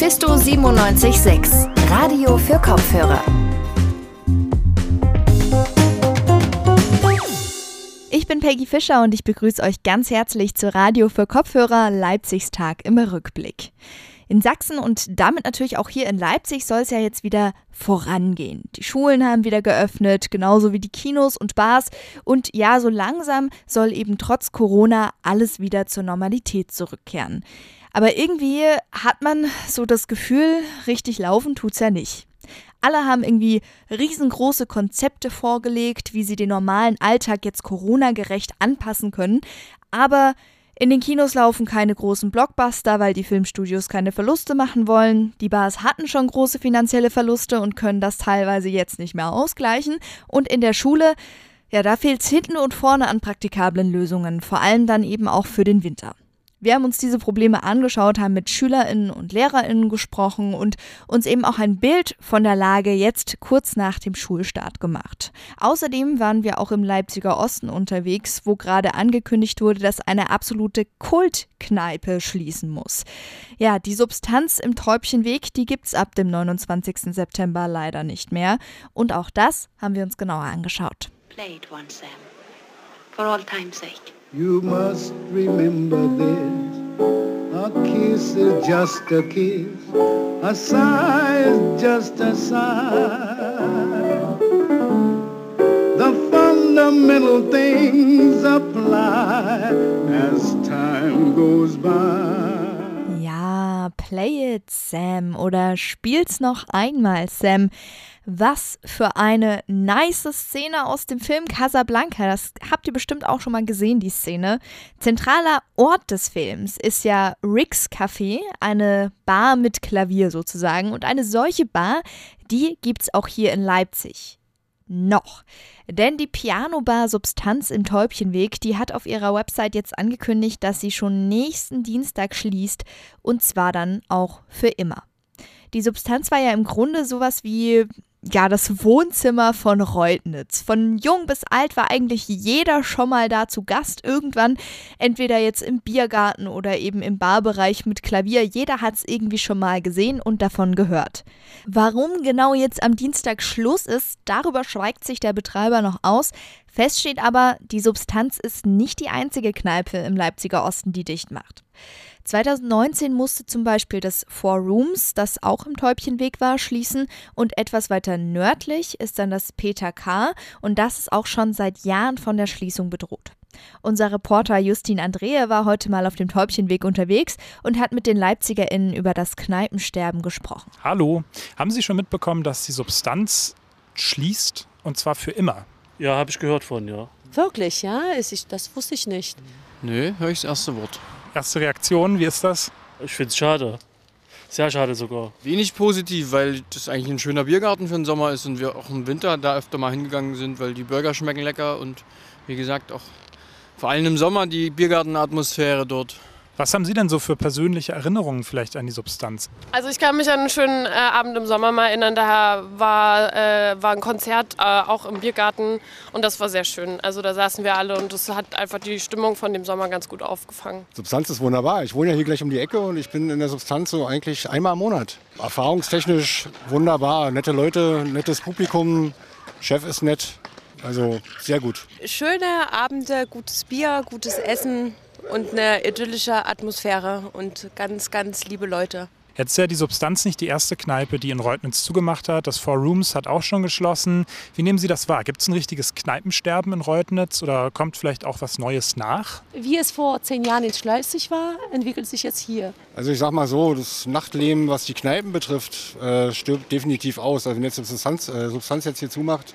Mephisto 976, Radio für Kopfhörer. Ich bin Peggy Fischer und ich begrüße euch ganz herzlich zu Radio für Kopfhörer Leipzigs Tag im Rückblick. In Sachsen und damit natürlich auch hier in Leipzig soll es ja jetzt wieder vorangehen. Die Schulen haben wieder geöffnet, genauso wie die Kinos und Bars. Und ja, so langsam soll eben trotz Corona alles wieder zur Normalität zurückkehren. Aber irgendwie hat man so das Gefühl, richtig laufen tut's ja nicht. Alle haben irgendwie riesengroße Konzepte vorgelegt, wie sie den normalen Alltag jetzt Corona-gerecht anpassen können. Aber in den Kinos laufen keine großen Blockbuster, weil die Filmstudios keine Verluste machen wollen. Die Bars hatten schon große finanzielle Verluste und können das teilweise jetzt nicht mehr ausgleichen. Und in der Schule, ja, da fehlt es hinten und vorne an praktikablen Lösungen, vor allem dann eben auch für den Winter. Wir haben uns diese Probleme angeschaut, haben mit Schülerinnen und Lehrerinnen gesprochen und uns eben auch ein Bild von der Lage jetzt kurz nach dem Schulstart gemacht. Außerdem waren wir auch im Leipziger Osten unterwegs, wo gerade angekündigt wurde, dass eine absolute Kultkneipe schließen muss. Ja, die Substanz im Träubchenweg, die gibt's ab dem 29. September leider nicht mehr und auch das haben wir uns genauer angeschaut. Play it one, Sam. For all time's sake. You must remember this. A kiss is just a kiss. A sigh is just a sigh. The fundamental things apply as time goes by. Ja, play it, Sam, oder spiel's noch einmal, Sam. Was für eine nice Szene aus dem Film Casablanca. Das habt ihr bestimmt auch schon mal gesehen, die Szene. Zentraler Ort des Films ist ja Rick's Café, eine Bar mit Klavier sozusagen. Und eine solche Bar, die gibt's auch hier in Leipzig. Noch. Denn die Piano-Bar Substanz im Täubchenweg, die hat auf ihrer Website jetzt angekündigt, dass sie schon nächsten Dienstag schließt. Und zwar dann auch für immer. Die Substanz war ja im Grunde sowas wie ja, das Wohnzimmer von Reutnitz. Von jung bis alt war eigentlich jeder schon mal da zu Gast. Irgendwann, entweder jetzt im Biergarten oder eben im Barbereich mit Klavier. Jeder hat es irgendwie schon mal gesehen und davon gehört. Warum genau jetzt am Dienstag Schluss ist, darüber schweigt sich der Betreiber noch aus. Fest steht aber, die Substanz ist nicht die einzige Kneipe im Leipziger Osten, die dicht macht. 2019 musste zum Beispiel das Four Rooms, das auch im Täubchenweg war, schließen und etwas weiter nördlich ist dann das Peter K. und das ist auch schon seit Jahren von der Schließung bedroht. Unser Reporter Justin Andrehe war heute mal auf dem Täubchenweg unterwegs und hat mit den LeipzigerInnen über das Kneipensterben gesprochen. Hallo, haben Sie schon mitbekommen, dass die Substanz schließt und zwar für immer? Ja, habe ich gehört von, ja. Wirklich, ja? Das wusste ich nicht. Nö, höre ich das erste Wort. Erste Reaktion, wie ist das? Ich finde es schade. Sehr schade sogar. Wenig positiv, weil das eigentlich ein schöner Biergarten für den Sommer ist und wir auch im Winter da öfter mal hingegangen sind, weil die Burger schmecken lecker und wie gesagt auch vor allem im Sommer die Biergartenatmosphäre dort. Was haben Sie denn so für persönliche Erinnerungen vielleicht an die Substanz? Also ich kann mich an einen schönen äh, Abend im Sommer mal erinnern. Da war, äh, war ein Konzert äh, auch im Biergarten und das war sehr schön. Also da saßen wir alle und das hat einfach die Stimmung von dem Sommer ganz gut aufgefangen. Substanz ist wunderbar. Ich wohne ja hier gleich um die Ecke und ich bin in der Substanz so eigentlich einmal im Monat. Erfahrungstechnisch wunderbar. Nette Leute, nettes Publikum. Chef ist nett. Also sehr gut. Schöne Abende, gutes Bier, gutes Essen und eine idyllische Atmosphäre und ganz, ganz liebe Leute. Jetzt ist ja die Substanz nicht die erste Kneipe, die in Reutnitz zugemacht hat. Das Four Rooms hat auch schon geschlossen. Wie nehmen Sie das wahr? Gibt es ein richtiges Kneipensterben in Reutnitz oder kommt vielleicht auch was Neues nach? Wie es vor zehn Jahren in Schleusig war, entwickelt sich jetzt hier. Also ich sag mal so, das Nachtleben, was die Kneipen betrifft, äh, stirbt definitiv aus. Also wenn jetzt die Substanz, äh, Substanz jetzt hier zumacht,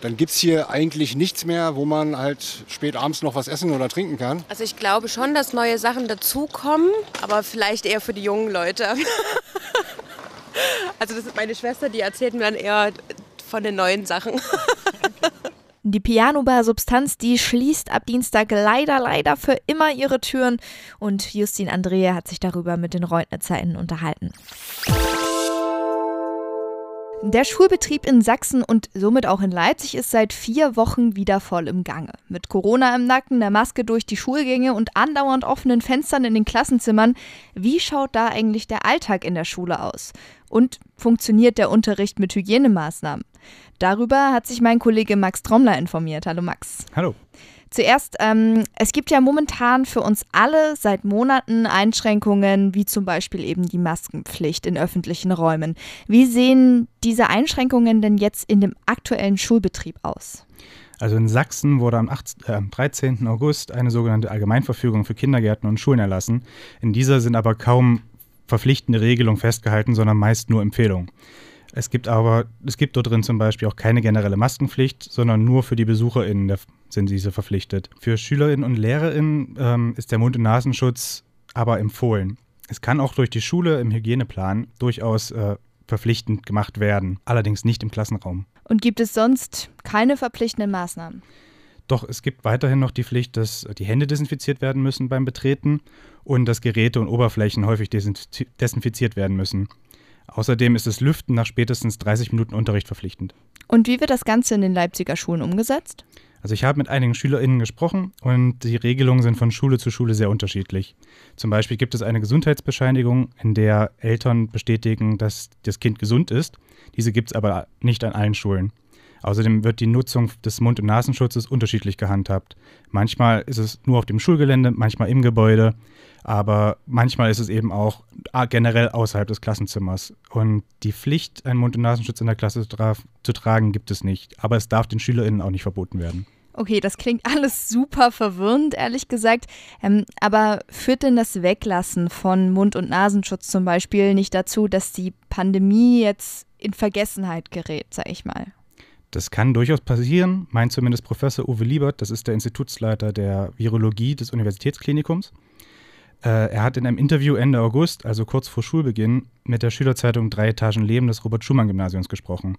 dann gibt es hier eigentlich nichts mehr, wo man halt spät abends noch was essen oder trinken kann. Also ich glaube schon, dass neue Sachen dazukommen, aber vielleicht eher für die jungen Leute. also das ist meine Schwester, die erzählt mir dann eher von den neuen Sachen. Die Piano-Bar Substanz, die schließt ab Dienstag leider, leider für immer ihre Türen. Und Justin Andrea hat sich darüber mit den ReutnerzInnen unterhalten. Der Schulbetrieb in Sachsen und somit auch in Leipzig ist seit vier Wochen wieder voll im Gange. Mit Corona im Nacken, der Maske durch die Schulgänge und andauernd offenen Fenstern in den Klassenzimmern. Wie schaut da eigentlich der Alltag in der Schule aus? Und funktioniert der Unterricht mit Hygienemaßnahmen? Darüber hat sich mein Kollege Max Trommler informiert. Hallo Max. Hallo. Zuerst, ähm, es gibt ja momentan für uns alle seit Monaten Einschränkungen, wie zum Beispiel eben die Maskenpflicht in öffentlichen Räumen. Wie sehen diese Einschränkungen denn jetzt in dem aktuellen Schulbetrieb aus? Also in Sachsen wurde am, 8, äh, am 13. August eine sogenannte Allgemeinverfügung für Kindergärten und Schulen erlassen. In dieser sind aber kaum verpflichtende Regelungen festgehalten, sondern meist nur Empfehlungen. Es gibt aber, es gibt dort drin zum Beispiel auch keine generelle Maskenpflicht, sondern nur für die BesucherInnen sind diese verpflichtet. Für SchülerInnen und LehrerInnen ähm, ist der Mund- und Nasenschutz aber empfohlen. Es kann auch durch die Schule im Hygieneplan durchaus äh, verpflichtend gemacht werden, allerdings nicht im Klassenraum. Und gibt es sonst keine verpflichtenden Maßnahmen? Doch es gibt weiterhin noch die Pflicht, dass die Hände desinfiziert werden müssen beim Betreten und dass Geräte und Oberflächen häufig desinfiziert werden müssen. Außerdem ist das Lüften nach spätestens 30 Minuten Unterricht verpflichtend. Und wie wird das Ganze in den Leipziger Schulen umgesetzt? Also ich habe mit einigen SchülerInnen gesprochen und die Regelungen sind von Schule zu Schule sehr unterschiedlich. Zum Beispiel gibt es eine Gesundheitsbescheinigung, in der Eltern bestätigen, dass das Kind gesund ist. Diese gibt es aber nicht an allen Schulen. Außerdem wird die Nutzung des Mund- und Nasenschutzes unterschiedlich gehandhabt. Manchmal ist es nur auf dem Schulgelände, manchmal im Gebäude, aber manchmal ist es eben auch generell außerhalb des Klassenzimmers. Und die Pflicht, einen Mund- und Nasenschutz in der Klasse zu tragen, gibt es nicht. Aber es darf den SchülerInnen auch nicht verboten werden. Okay, das klingt alles super verwirrend, ehrlich gesagt. Ähm, aber führt denn das Weglassen von Mund- und Nasenschutz zum Beispiel nicht dazu, dass die Pandemie jetzt in Vergessenheit gerät, sag ich mal? Das kann durchaus passieren, meint zumindest Professor Uwe Liebert, das ist der Institutsleiter der Virologie des Universitätsklinikums. Äh, er hat in einem Interview Ende August, also kurz vor Schulbeginn, mit der Schülerzeitung Drei Etagen Leben des Robert-Schumann-Gymnasiums gesprochen.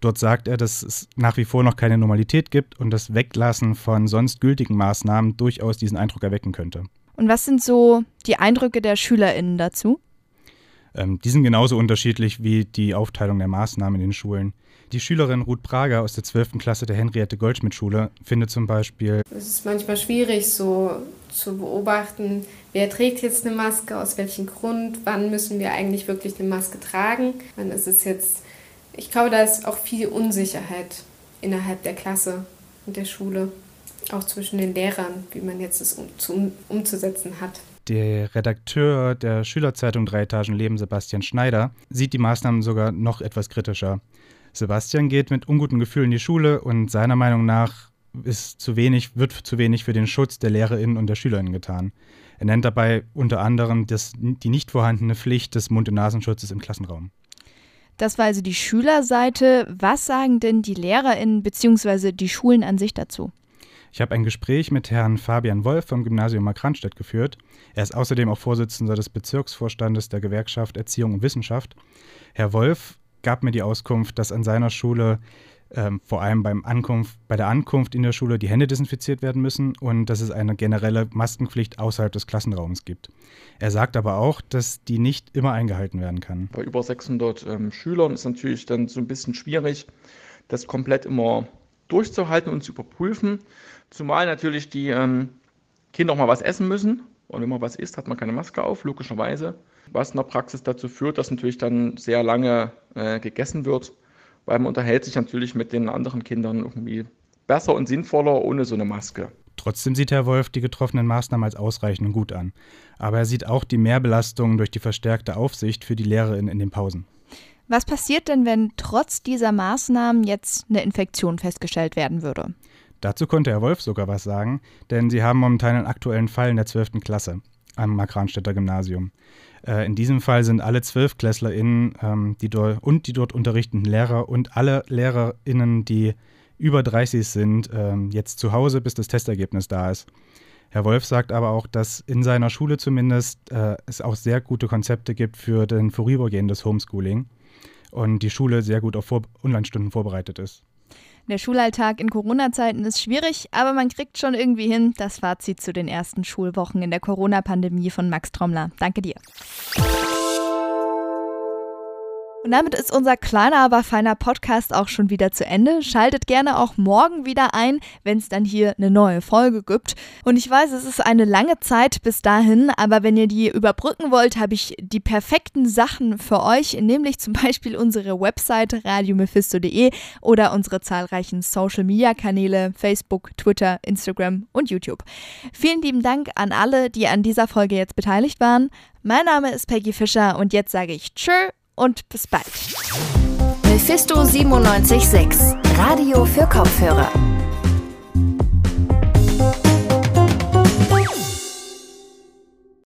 Dort sagt er, dass es nach wie vor noch keine Normalität gibt und das Weglassen von sonst gültigen Maßnahmen durchaus diesen Eindruck erwecken könnte. Und was sind so die Eindrücke der SchülerInnen dazu? Ähm, die sind genauso unterschiedlich wie die Aufteilung der Maßnahmen in den Schulen. Die Schülerin Ruth Prager aus der 12. Klasse der Henriette Goldschmidt-Schule findet zum Beispiel, es ist manchmal schwierig, so zu beobachten, wer trägt jetzt eine Maske, aus welchem Grund, wann müssen wir eigentlich wirklich eine Maske tragen, wann ist es jetzt. Ich glaube, da ist auch viel Unsicherheit innerhalb der Klasse und der Schule, auch zwischen den Lehrern, wie man jetzt es um, zu, umzusetzen hat. Der Redakteur der Schülerzeitung Drei Etagen Leben, Sebastian Schneider, sieht die Maßnahmen sogar noch etwas kritischer. Sebastian geht mit unguten Gefühlen in die Schule und seiner Meinung nach ist zu wenig, wird zu wenig für den Schutz der LehrerInnen und der SchülerInnen getan. Er nennt dabei unter anderem das, die nicht vorhandene Pflicht des Mund- und Nasenschutzes im Klassenraum. Das war also die Schülerseite. Was sagen denn die LehrerInnen bzw. die Schulen an sich dazu? Ich habe ein Gespräch mit Herrn Fabian Wolf vom Gymnasium Markranstädt geführt. Er ist außerdem auch Vorsitzender des Bezirksvorstandes der Gewerkschaft Erziehung und Wissenschaft. Herr Wolf gab mir die Auskunft, dass an seiner Schule ähm, vor allem beim Ankunft, bei der Ankunft in der Schule die Hände desinfiziert werden müssen und dass es eine generelle Maskenpflicht außerhalb des Klassenraums gibt. Er sagt aber auch, dass die nicht immer eingehalten werden kann. Bei über 600 ähm, Schülern ist natürlich dann so ein bisschen schwierig, das komplett immer durchzuhalten und zu überprüfen. Zumal natürlich die ähm, Kinder auch mal was essen müssen. Und wenn man was isst, hat man keine Maske auf, logischerweise. Was in der Praxis dazu führt, dass natürlich dann sehr lange äh, gegessen wird, weil man unterhält sich natürlich mit den anderen Kindern irgendwie besser und sinnvoller ohne so eine Maske. Trotzdem sieht Herr Wolf die getroffenen Maßnahmen als ausreichend und gut an. Aber er sieht auch die Mehrbelastungen durch die verstärkte Aufsicht für die Lehrerinnen in den Pausen. Was passiert denn, wenn trotz dieser Maßnahmen jetzt eine Infektion festgestellt werden würde? Dazu konnte Herr Wolf sogar was sagen, denn sie haben momentan einen aktuellen Fall in der 12. Klasse am Markranstädter Gymnasium. Äh, in diesem Fall sind alle ZwölfklässlerInnen ähm, die und die dort unterrichtenden Lehrer und alle LehrerInnen, die über 30 sind, ähm, jetzt zu Hause, bis das Testergebnis da ist. Herr Wolf sagt aber auch, dass in seiner Schule zumindest äh, es auch sehr gute Konzepte gibt für den vorübergehendes Homeschooling und die Schule sehr gut auf Vor Online-Stunden vorbereitet ist. Der Schulalltag in Corona-Zeiten ist schwierig, aber man kriegt schon irgendwie hin. Das Fazit zu den ersten Schulwochen in der Corona-Pandemie von Max Trommler. Danke dir. Und damit ist unser kleiner, aber feiner Podcast auch schon wieder zu Ende. Schaltet gerne auch morgen wieder ein, wenn es dann hier eine neue Folge gibt. Und ich weiß, es ist eine lange Zeit bis dahin, aber wenn ihr die überbrücken wollt, habe ich die perfekten Sachen für euch, nämlich zum Beispiel unsere Website radiomephisto.de oder unsere zahlreichen Social Media Kanäle Facebook, Twitter, Instagram und YouTube. Vielen lieben Dank an alle, die an dieser Folge jetzt beteiligt waren. Mein Name ist Peggy Fischer und jetzt sage ich Tschö und bis bald. Mephisto 976, Radio für Kopfhörer.